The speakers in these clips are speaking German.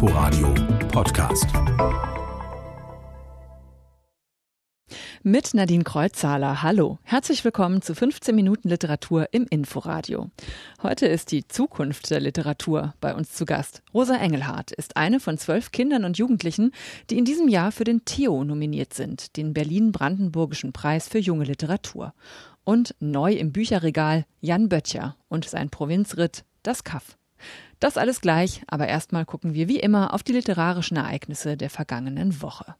Inforadio Podcast. Mit Nadine Kreuzzahler. Hallo. Herzlich willkommen zu 15 Minuten Literatur im Inforadio. Heute ist die Zukunft der Literatur bei uns zu Gast. Rosa Engelhardt ist eine von zwölf Kindern und Jugendlichen, die in diesem Jahr für den Theo nominiert sind, den Berlin-Brandenburgischen Preis für junge Literatur. Und neu im Bücherregal Jan Böttcher und sein Provinzritt Das Kaff. Das alles gleich, aber erstmal gucken wir wie immer auf die literarischen Ereignisse der vergangenen Woche.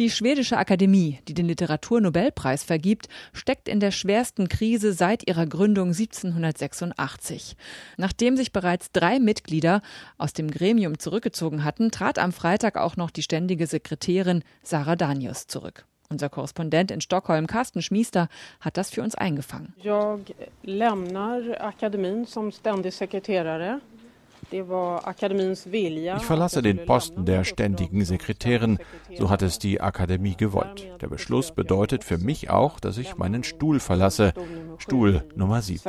Die schwedische Akademie, die den Literaturnobelpreis vergibt, steckt in der schwersten Krise seit ihrer Gründung 1786. Nachdem sich bereits drei Mitglieder aus dem Gremium zurückgezogen hatten, trat am Freitag auch noch die ständige Sekretärin Sarah Danius zurück. Unser Korrespondent in Stockholm, Carsten Schmiester, hat das für uns eingefangen. Jag lämnar akademin som ständig sekreterare. Ich verlasse den Posten der ständigen Sekretärin, so hat es die Akademie gewollt. Der Beschluss bedeutet für mich auch, dass ich meinen Stuhl verlasse, Stuhl Nummer 7.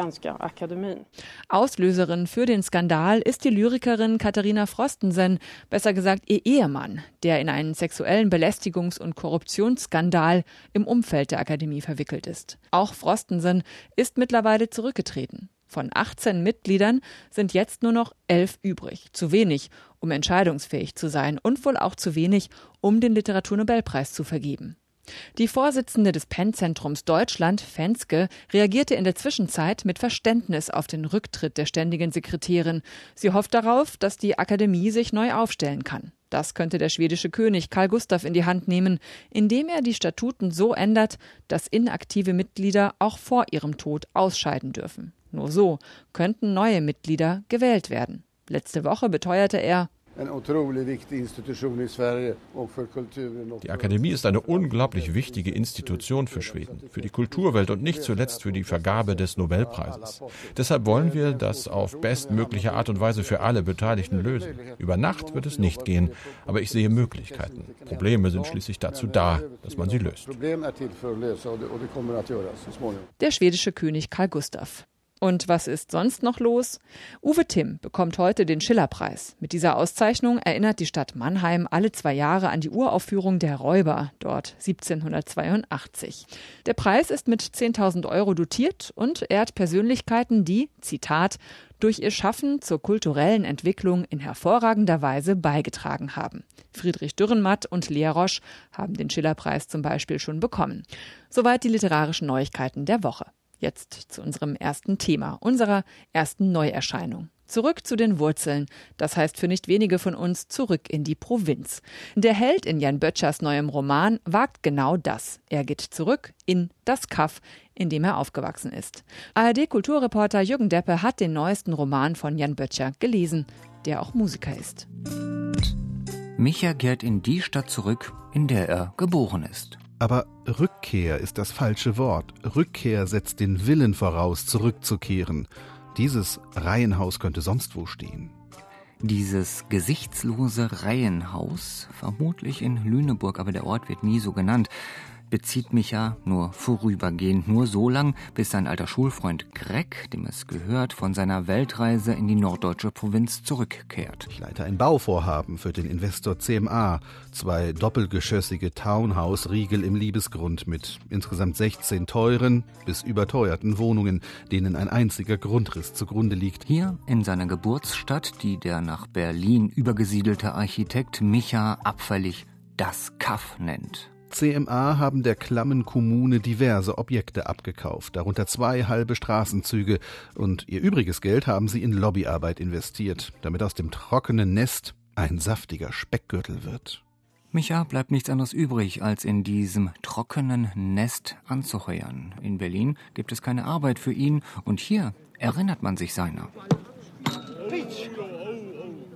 Auslöserin für den Skandal ist die Lyrikerin Katharina Frostensen, besser gesagt ihr Ehemann, der in einen sexuellen Belästigungs- und Korruptionsskandal im Umfeld der Akademie verwickelt ist. Auch Frostensen ist mittlerweile zurückgetreten. Von 18 Mitgliedern sind jetzt nur noch elf übrig. Zu wenig, um entscheidungsfähig zu sein und wohl auch zu wenig, um den Literaturnobelpreis zu vergeben. Die Vorsitzende des PEN-Zentrums Deutschland, Fenske, reagierte in der Zwischenzeit mit Verständnis auf den Rücktritt der ständigen Sekretärin. Sie hofft darauf, dass die Akademie sich neu aufstellen kann. Das könnte der schwedische König Karl Gustav in die Hand nehmen, indem er die Statuten so ändert, dass inaktive Mitglieder auch vor ihrem Tod ausscheiden dürfen. Nur so könnten neue Mitglieder gewählt werden. Letzte Woche beteuerte er, die Akademie ist eine unglaublich wichtige Institution für Schweden, für die Kulturwelt und nicht zuletzt für die Vergabe des Nobelpreises. Deshalb wollen wir das auf bestmögliche Art und Weise für alle Beteiligten lösen. Über Nacht wird es nicht gehen, aber ich sehe Möglichkeiten. Probleme sind schließlich dazu da, dass man sie löst. Der schwedische König Karl Gustav. Und was ist sonst noch los? Uwe Timm bekommt heute den Schillerpreis. Mit dieser Auszeichnung erinnert die Stadt Mannheim alle zwei Jahre an die Uraufführung der Räuber dort 1782. Der Preis ist mit 10.000 Euro dotiert und ehrt Persönlichkeiten, die, Zitat, durch ihr Schaffen zur kulturellen Entwicklung in hervorragender Weise beigetragen haben. Friedrich Dürrenmatt und Lea Roche haben den Schillerpreis zum Beispiel schon bekommen. Soweit die literarischen Neuigkeiten der Woche. Jetzt zu unserem ersten Thema, unserer ersten Neuerscheinung. Zurück zu den Wurzeln, das heißt für nicht wenige von uns zurück in die Provinz. Der Held in Jan Böttchers neuem Roman wagt genau das. Er geht zurück in das Kaff, in dem er aufgewachsen ist. ARD-Kulturreporter Jürgen Deppe hat den neuesten Roman von Jan Böttcher gelesen, der auch Musiker ist. Micha kehrt in die Stadt zurück, in der er geboren ist. Aber Rückkehr ist das falsche Wort. Rückkehr setzt den Willen voraus, zurückzukehren. Dieses Reihenhaus könnte sonst wo stehen. Dieses gesichtslose Reihenhaus, vermutlich in Lüneburg, aber der Ort wird nie so genannt, bezieht mich ja nur vorübergehend, nur so lang, bis sein alter Schulfreund Greg, dem es gehört, von seiner Weltreise in die norddeutsche Provinz zurückkehrt. Ich leite ein Bauvorhaben für den Investor CMA. Zwei doppelgeschossige Townhouse-Riegel im Liebesgrund mit insgesamt 16 teuren bis überteuerten Wohnungen, denen ein einziger Grundriss zugrunde liegt. Hier in seiner Geburtsstadt, die der nach Berlin übergesiedelte Architekt Micha abfällig das Kaff nennt. CMA haben der klammen Kommune diverse Objekte abgekauft, darunter zwei halbe Straßenzüge, und ihr übriges Geld haben sie in Lobbyarbeit investiert, damit aus dem trockenen Nest ein saftiger Speckgürtel wird. Micha bleibt nichts anderes übrig, als in diesem trockenen Nest anzuheuern. In Berlin gibt es keine Arbeit für ihn und hier erinnert man sich seiner.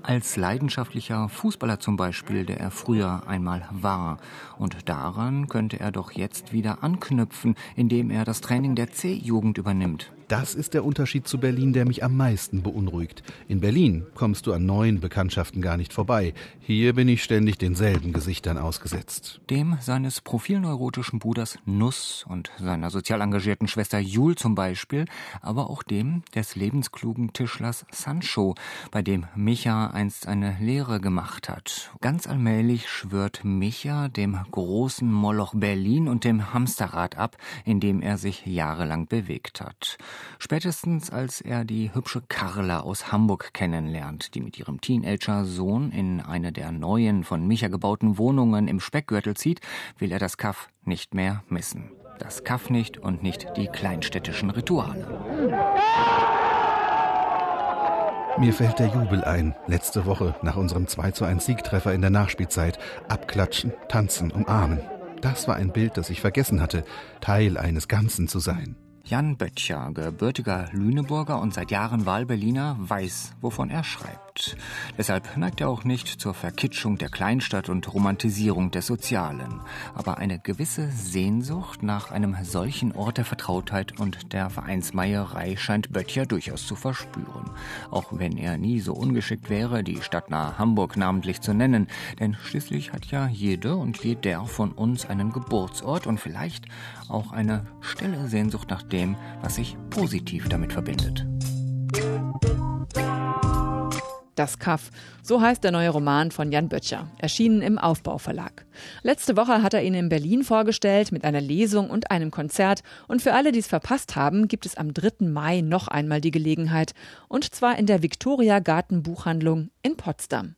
Als leidenschaftlicher Fußballer zum Beispiel, der er früher einmal war. Und daran könnte er doch jetzt wieder anknüpfen, indem er das Training der C-Jugend übernimmt. Das ist der Unterschied zu Berlin, der mich am meisten beunruhigt. In Berlin kommst du an neuen Bekanntschaften gar nicht vorbei. Hier bin ich ständig denselben Gesichtern ausgesetzt. Dem seines profilneurotischen Bruders Nuss und seiner sozial engagierten Schwester Jul zum Beispiel, aber auch dem des lebensklugen Tischlers Sancho, bei dem Micha einst eine Lehre gemacht hat. Ganz allmählich schwört Micha dem großen Moloch Berlin und dem Hamsterrad ab, in dem er sich jahrelang bewegt hat. Spätestens als er die hübsche Carla aus Hamburg kennenlernt, die mit ihrem Teenager-Sohn in eine der neuen von Micha gebauten Wohnungen im Speckgürtel zieht, will er das Kaff nicht mehr missen. Das Kaff nicht und nicht die kleinstädtischen Rituale. Mir fällt der Jubel ein. Letzte Woche nach unserem 2 zu 1 Siegtreffer in der Nachspielzeit. Abklatschen, tanzen, umarmen. Das war ein Bild, das ich vergessen hatte, Teil eines Ganzen zu sein. Jan Böttcher, gebürtiger Lüneburger und seit Jahren Wahlberliner, weiß, wovon er schreibt. Deshalb neigt er auch nicht zur Verkitschung der Kleinstadt und Romantisierung des Sozialen. Aber eine gewisse Sehnsucht nach einem solchen Ort der Vertrautheit und der Vereinsmeierei scheint Böttcher durchaus zu verspüren. Auch wenn er nie so ungeschickt wäre, die Stadt nahe Hamburg namentlich zu nennen. Denn schließlich hat ja jede und jeder von uns einen Geburtsort und vielleicht auch eine stille Sehnsucht nach dem, was sich positiv damit verbindet. Das Kaff, so heißt der neue Roman von Jan Böttcher, erschienen im Aufbauverlag. Letzte Woche hat er ihn in Berlin vorgestellt mit einer Lesung und einem Konzert und für alle, die es verpasst haben, gibt es am 3. Mai noch einmal die Gelegenheit und zwar in der Victoria Garten Buchhandlung in Potsdam.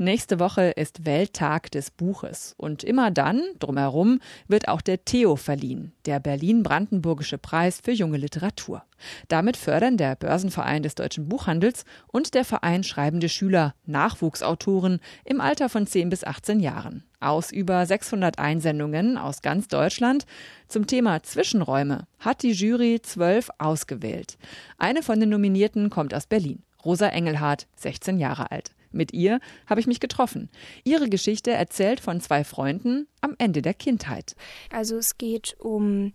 Nächste Woche ist Welttag des Buches und immer dann, drumherum, wird auch der Theo verliehen, der Berlin-Brandenburgische Preis für junge Literatur. Damit fördern der Börsenverein des deutschen Buchhandels und der Verein Schreibende Schüler Nachwuchsautoren im Alter von 10 bis 18 Jahren. Aus über 600 Einsendungen aus ganz Deutschland zum Thema Zwischenräume hat die Jury zwölf ausgewählt. Eine von den Nominierten kommt aus Berlin. Rosa Engelhardt, 16 Jahre alt. Mit ihr habe ich mich getroffen. Ihre Geschichte erzählt von zwei Freunden am Ende der Kindheit. Also es geht um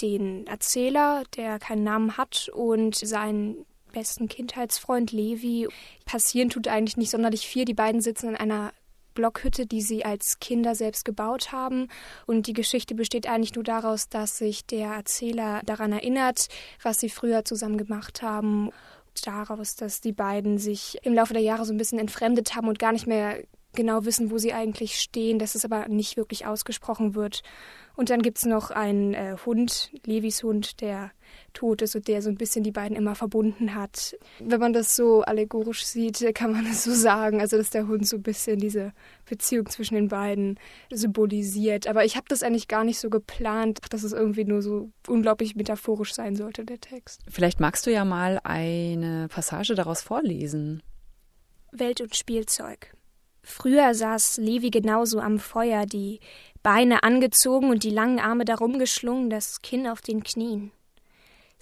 den Erzähler, der keinen Namen hat und seinen besten Kindheitsfreund Levi. Passieren tut eigentlich nicht sonderlich viel. Die beiden sitzen in einer Blockhütte, die sie als Kinder selbst gebaut haben. Und die Geschichte besteht eigentlich nur daraus, dass sich der Erzähler daran erinnert, was sie früher zusammen gemacht haben daraus, dass die beiden sich im Laufe der Jahre so ein bisschen entfremdet haben und gar nicht mehr genau wissen, wo sie eigentlich stehen, dass es aber nicht wirklich ausgesprochen wird. Und dann gibt es noch einen äh, Hund, Levis Hund, der tot ist und der so ein bisschen die beiden immer verbunden hat. Wenn man das so allegorisch sieht, kann man es so sagen, also dass der Hund so ein bisschen diese Beziehung zwischen den beiden symbolisiert. Aber ich habe das eigentlich gar nicht so geplant, dass es irgendwie nur so unglaublich metaphorisch sein sollte, der Text. Vielleicht magst du ja mal eine Passage daraus vorlesen. Welt und Spielzeug. Früher saß Levi genauso am Feuer, die Beine angezogen und die langen Arme darum geschlungen, das Kinn auf den Knien.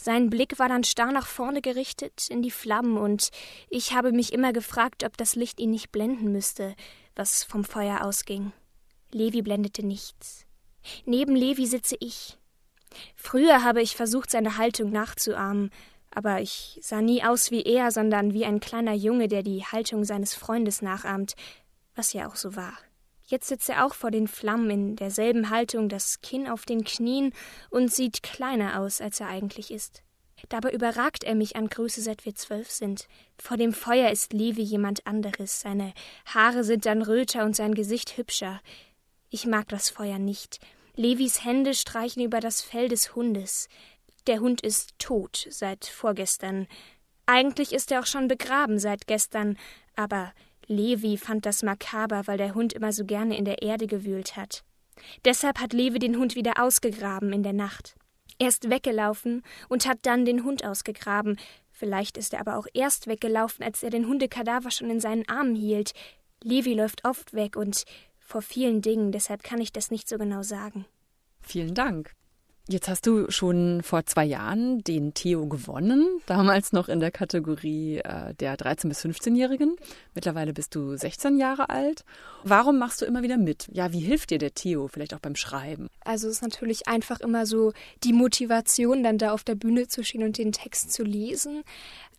Sein Blick war dann starr nach vorne gerichtet in die Flammen, und ich habe mich immer gefragt, ob das Licht ihn nicht blenden müsste, was vom Feuer ausging. Levi blendete nichts. Neben Levi sitze ich. Früher habe ich versucht, seine Haltung nachzuahmen, aber ich sah nie aus wie er, sondern wie ein kleiner Junge, der die Haltung seines Freundes nachahmt, was ja auch so war. Jetzt sitzt er auch vor den Flammen in derselben Haltung, das Kinn auf den Knien und sieht kleiner aus, als er eigentlich ist. Dabei überragt er mich an Größe, seit wir zwölf sind. Vor dem Feuer ist Levi jemand anderes. Seine Haare sind dann röter und sein Gesicht hübscher. Ich mag das Feuer nicht. Levis Hände streichen über das Fell des Hundes. Der Hund ist tot seit vorgestern. Eigentlich ist er auch schon begraben seit gestern, aber Levi fand das makaber, weil der Hund immer so gerne in der Erde gewühlt hat. Deshalb hat Levi den Hund wieder ausgegraben in der Nacht. Er ist weggelaufen und hat dann den Hund ausgegraben. Vielleicht ist er aber auch erst weggelaufen, als er den Hundekadaver schon in seinen Armen hielt. Levi läuft oft weg und vor vielen Dingen, deshalb kann ich das nicht so genau sagen. Vielen Dank. Jetzt hast du schon vor zwei Jahren den Theo gewonnen, damals noch in der Kategorie äh, der 13- bis 15-Jährigen. Mittlerweile bist du 16 Jahre alt. Warum machst du immer wieder mit? Ja, wie hilft dir der Theo vielleicht auch beim Schreiben? Also es ist natürlich einfach immer so die Motivation, dann da auf der Bühne zu stehen und den Text zu lesen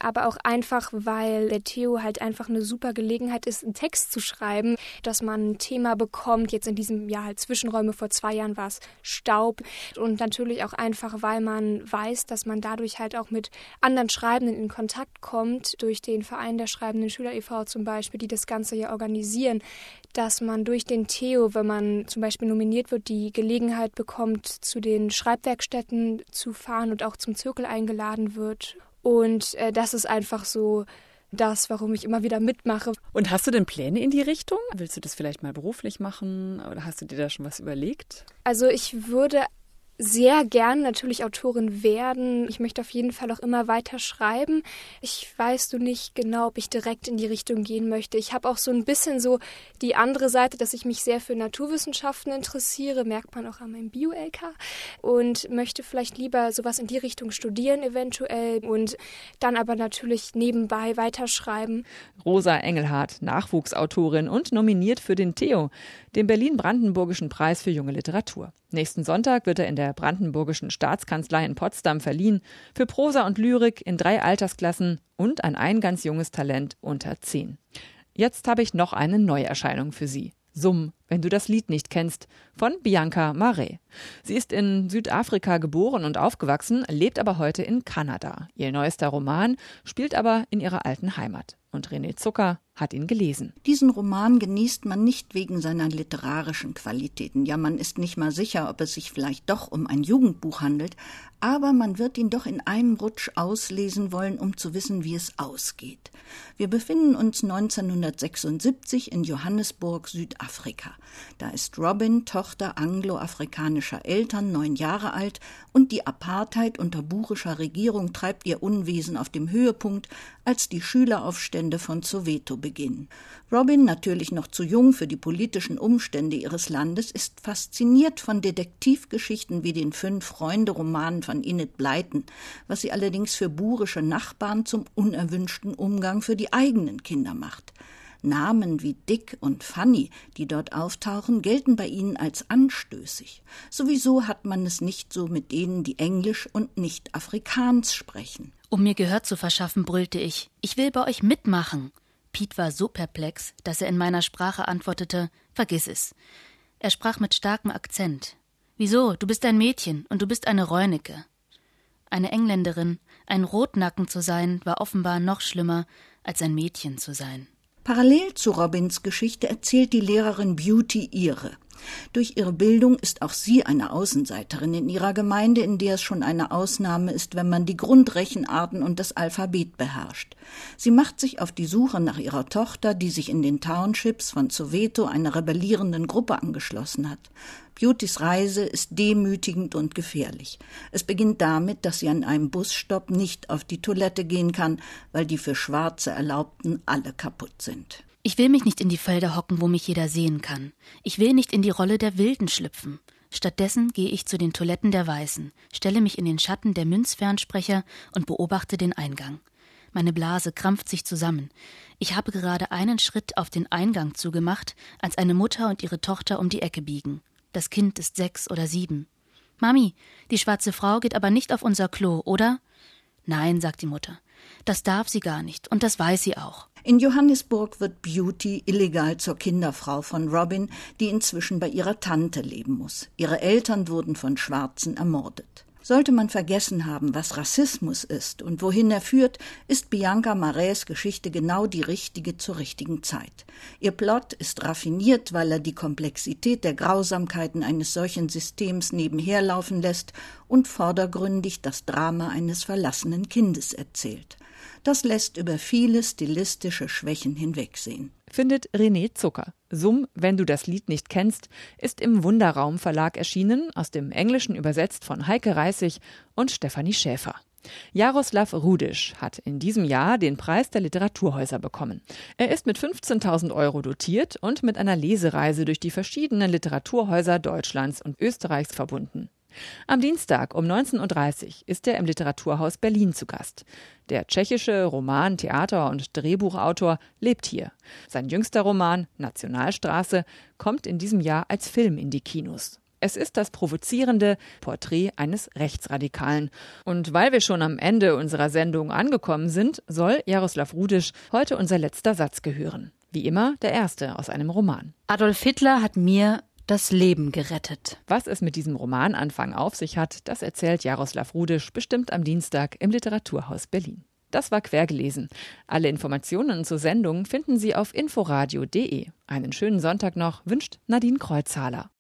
aber auch einfach, weil der Theo halt einfach eine super Gelegenheit ist, einen Text zu schreiben, dass man ein Thema bekommt. Jetzt in diesem Jahr halt Zwischenräume, vor zwei Jahren war es Staub. Und natürlich auch einfach, weil man weiß, dass man dadurch halt auch mit anderen Schreibenden in Kontakt kommt, durch den Verein der Schreibenden Schüler e.V. zum Beispiel, die das Ganze ja organisieren, dass man durch den Theo, wenn man zum Beispiel nominiert wird, die Gelegenheit bekommt, zu den Schreibwerkstätten zu fahren und auch zum Zirkel eingeladen wird. Und äh, das ist einfach so das, warum ich immer wieder mitmache. Und hast du denn Pläne in die Richtung? Willst du das vielleicht mal beruflich machen oder hast du dir da schon was überlegt? Also ich würde sehr gern natürlich Autorin werden. Ich möchte auf jeden Fall auch immer weiter schreiben. Ich weiß du nicht genau, ob ich direkt in die Richtung gehen möchte. Ich habe auch so ein bisschen so die andere Seite, dass ich mich sehr für Naturwissenschaften interessiere, merkt man auch an meinem Bio-LK und möchte vielleicht lieber sowas in die Richtung studieren eventuell und dann aber natürlich nebenbei weiterschreiben. Rosa Engelhardt, Nachwuchsautorin und nominiert für den Theo, dem Berlin-Brandenburgischen Preis für junge Literatur. Nächsten Sonntag wird er in der Brandenburgischen Staatskanzlei in Potsdam verliehen, für Prosa und Lyrik in drei Altersklassen und an ein ganz junges Talent unter zehn. Jetzt habe ich noch eine Neuerscheinung für Sie. Summ, wenn du das Lied nicht kennst, von Bianca Marais. Sie ist in Südafrika geboren und aufgewachsen, lebt aber heute in Kanada. Ihr neuester Roman spielt aber in ihrer alten Heimat. Und René Zucker hat ihn gelesen. Diesen Roman genießt man nicht wegen seiner literarischen Qualitäten. Ja, man ist nicht mal sicher, ob es sich vielleicht doch um ein Jugendbuch handelt, aber man wird ihn doch in einem Rutsch auslesen wollen, um zu wissen, wie es ausgeht. Wir befinden uns 1976 in Johannesburg, Südafrika. Da ist Robin, Tochter angloafrikanischer Eltern, neun Jahre alt, und die Apartheid unter burischer Regierung treibt ihr Unwesen auf dem Höhepunkt, als die Schüleraufstände von Soweto beginnen. Robin, natürlich noch zu jung für die politischen Umstände ihres Landes, ist fasziniert von Detektivgeschichten wie den Fünf-Freunde-Romanen von Enid Blyton, was sie allerdings für burische Nachbarn zum unerwünschten Umgang für die eigenen Kinder macht. Namen wie Dick und Fanny, die dort auftauchen, gelten bei ihnen als anstößig. Sowieso hat man es nicht so mit denen, die Englisch und nicht Afrikaans sprechen. Um mir Gehör zu verschaffen, brüllte ich. Ich will bei euch mitmachen. Piet war so perplex, dass er in meiner Sprache antwortete: Vergiss es. Er sprach mit starkem Akzent. Wieso? Du bist ein Mädchen und du bist eine Räunike. Eine Engländerin, ein Rotnacken zu sein, war offenbar noch schlimmer, als ein Mädchen zu sein. Parallel zu Robins Geschichte erzählt die Lehrerin Beauty ihre. Durch ihre Bildung ist auch sie eine Außenseiterin in ihrer Gemeinde, in der es schon eine Ausnahme ist, wenn man die Grundrechenarten und das Alphabet beherrscht. Sie macht sich auf die Suche nach ihrer Tochter, die sich in den Townships von Soweto einer rebellierenden Gruppe angeschlossen hat. Beautys Reise ist demütigend und gefährlich. Es beginnt damit, dass sie an einem Busstopp nicht auf die Toilette gehen kann, weil die für Schwarze Erlaubten alle kaputt sind. Ich will mich nicht in die Felder hocken, wo mich jeder sehen kann. Ich will nicht in die Rolle der Wilden schlüpfen. Stattdessen gehe ich zu den Toiletten der Weißen, stelle mich in den Schatten der Münzfernsprecher und beobachte den Eingang. Meine Blase krampft sich zusammen. Ich habe gerade einen Schritt auf den Eingang zugemacht, als eine Mutter und ihre Tochter um die Ecke biegen. Das Kind ist sechs oder sieben. Mami, die schwarze Frau geht aber nicht auf unser Klo, oder? Nein, sagt die Mutter. Das darf sie gar nicht, und das weiß sie auch. In Johannesburg wird Beauty illegal zur Kinderfrau von Robin, die inzwischen bei ihrer Tante leben muss. Ihre Eltern wurden von Schwarzen ermordet. Sollte man vergessen haben, was Rassismus ist und wohin er führt, ist Bianca Marais Geschichte genau die richtige zur richtigen Zeit. Ihr Plot ist raffiniert, weil er die Komplexität der Grausamkeiten eines solchen Systems nebenherlaufen lässt und vordergründig das Drama eines verlassenen Kindes erzählt. Das lässt über viele stilistische Schwächen hinwegsehen findet René Zucker. Summ, wenn du das Lied nicht kennst, ist im Wunderraum Verlag erschienen, aus dem Englischen übersetzt von Heike Reißig und Stefanie Schäfer. Jaroslav Rudisch hat in diesem Jahr den Preis der Literaturhäuser bekommen. Er ist mit 15.000 Euro dotiert und mit einer Lesereise durch die verschiedenen Literaturhäuser Deutschlands und Österreichs verbunden. Am Dienstag um 19.30 Uhr ist er im Literaturhaus Berlin zu Gast. Der tschechische Roman-, Theater- und Drehbuchautor lebt hier. Sein jüngster Roman Nationalstraße kommt in diesem Jahr als Film in die Kinos. Es ist das provozierende Porträt eines Rechtsradikalen. Und weil wir schon am Ende unserer Sendung angekommen sind, soll Jaroslav Rudisch heute unser letzter Satz gehören. Wie immer der erste aus einem Roman. Adolf Hitler hat mir das Leben gerettet. Was es mit diesem Romananfang auf sich hat, das erzählt Jaroslav Rudisch bestimmt am Dienstag im Literaturhaus Berlin. Das war quergelesen. Alle Informationen zur Sendung finden Sie auf inforadio.de. Einen schönen Sonntag noch wünscht Nadine Kreuzhaler.